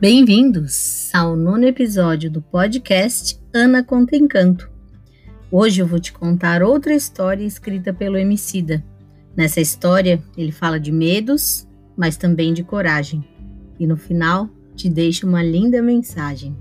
Bem-vindos ao nono episódio do podcast Ana Conta Encanto. Hoje eu vou te contar outra história escrita pelo Emicida. Nessa história, ele fala de medos, mas também de coragem. E no final, te deixa uma linda mensagem.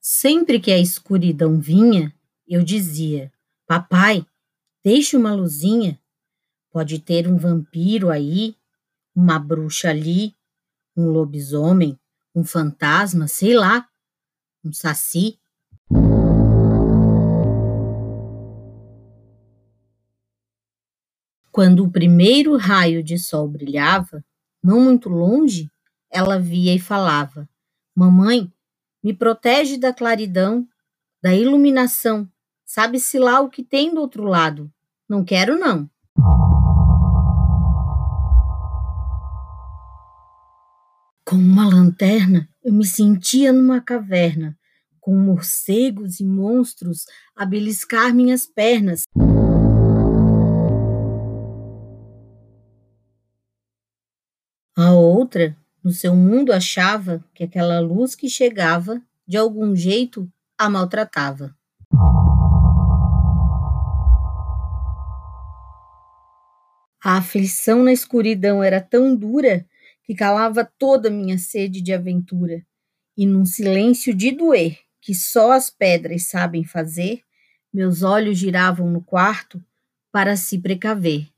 Sempre que a escuridão vinha, eu dizia: Papai, Deixe uma luzinha. Pode ter um vampiro aí, uma bruxa ali, um lobisomem, um fantasma, sei lá, um saci. Quando o primeiro raio de sol brilhava, não muito longe, ela via e falava: Mamãe, me protege da claridão, da iluminação. Sabe-se lá o que tem do outro lado. Não quero, não. Com uma lanterna, eu me sentia numa caverna, com morcegos e monstros a beliscar minhas pernas. A outra, no seu mundo, achava que aquela luz que chegava, de algum jeito, a maltratava. A aflição na escuridão era tão dura que calava toda minha sede de aventura, e num silêncio de doer que só as pedras sabem fazer, meus olhos giravam no quarto para se precaver.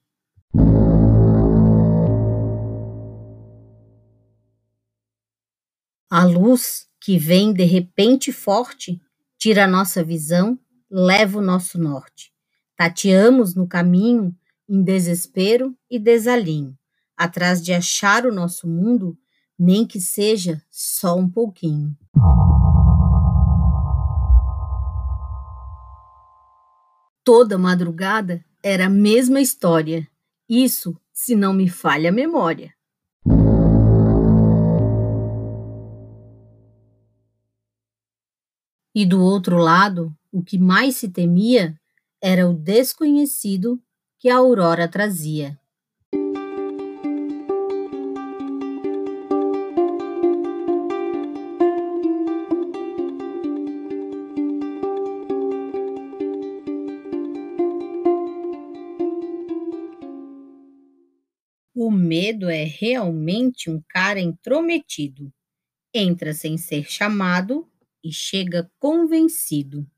A luz que vem de repente forte tira nossa visão, leva o nosso norte. Tateamos no caminho em desespero e desalinho, atrás de achar o nosso mundo, nem que seja só um pouquinho. Toda madrugada era a mesma história, isso se não me falha a memória. E do outro lado, o que mais se temia era o desconhecido que a aurora trazia. O medo é realmente um cara intrometido. Entra sem ser chamado e chega convencido.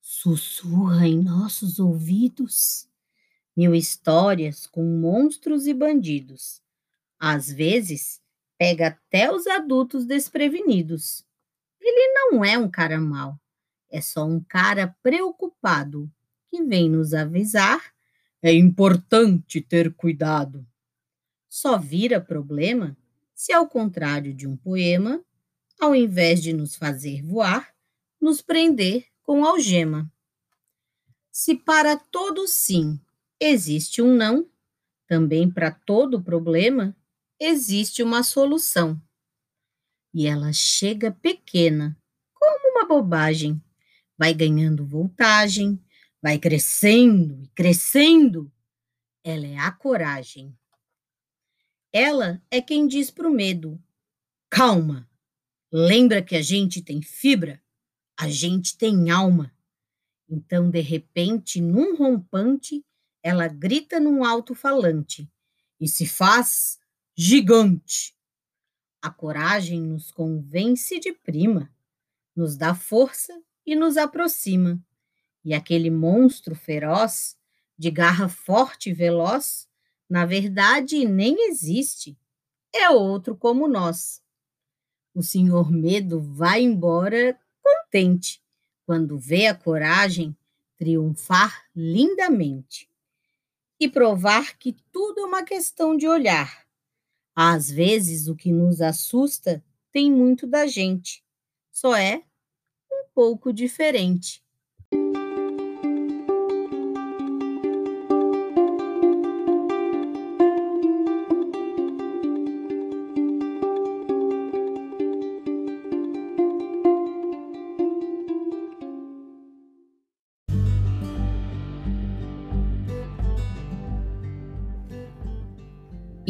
Sussurra em nossos ouvidos mil histórias com monstros e bandidos. Às vezes, pega até os adultos desprevenidos. Ele não é um cara mau, é só um cara preocupado que vem nos avisar: é importante ter cuidado. Só vira problema se, ao contrário de um poema, ao invés de nos fazer voar, nos prender com algema. Se para todo sim existe um não, também para todo problema existe uma solução. E ela chega pequena, como uma bobagem, vai ganhando voltagem, vai crescendo e crescendo. Ela é a coragem. Ela é quem diz para o medo: calma, lembra que a gente tem fibra, a gente tem alma. Então, de repente, num rompante, ela grita num alto-falante e se faz gigante. A coragem nos convence de prima, nos dá força e nos aproxima. E aquele monstro feroz, de garra forte e veloz, na verdade nem existe. É outro como nós. O senhor medo vai embora contente quando vê a coragem triunfar lindamente e provar que tudo é uma questão de olhar. Às vezes, o que nos assusta tem muito da gente, só é um pouco diferente.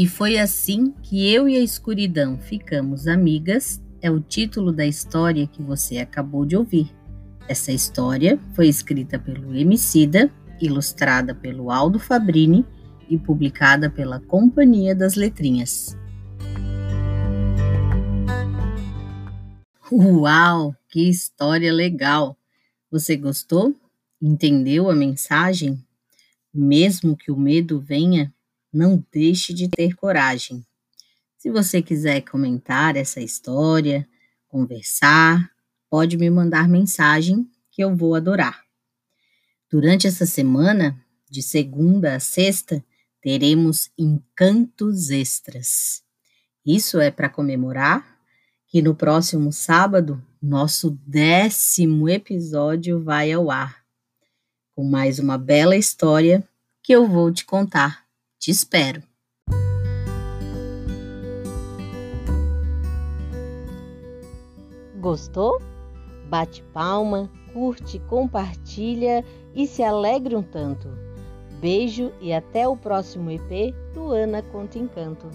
E foi assim que eu e a escuridão ficamos amigas, é o título da história que você acabou de ouvir. Essa história foi escrita pelo Emicida, ilustrada pelo Aldo Fabrini e publicada pela Companhia das Letrinhas. Uau, que história legal! Você gostou? Entendeu a mensagem? Mesmo que o medo venha, não deixe de ter coragem. Se você quiser comentar essa história, conversar, pode me mandar mensagem que eu vou adorar. Durante essa semana, de segunda a sexta, teremos encantos extras. Isso é para comemorar que no próximo sábado, nosso décimo episódio vai ao ar, com mais uma bela história que eu vou te contar te espero. Gostou? Bate palma, curte, compartilha e se alegre um tanto. Beijo e até o próximo EP do Ana Conta Encanto.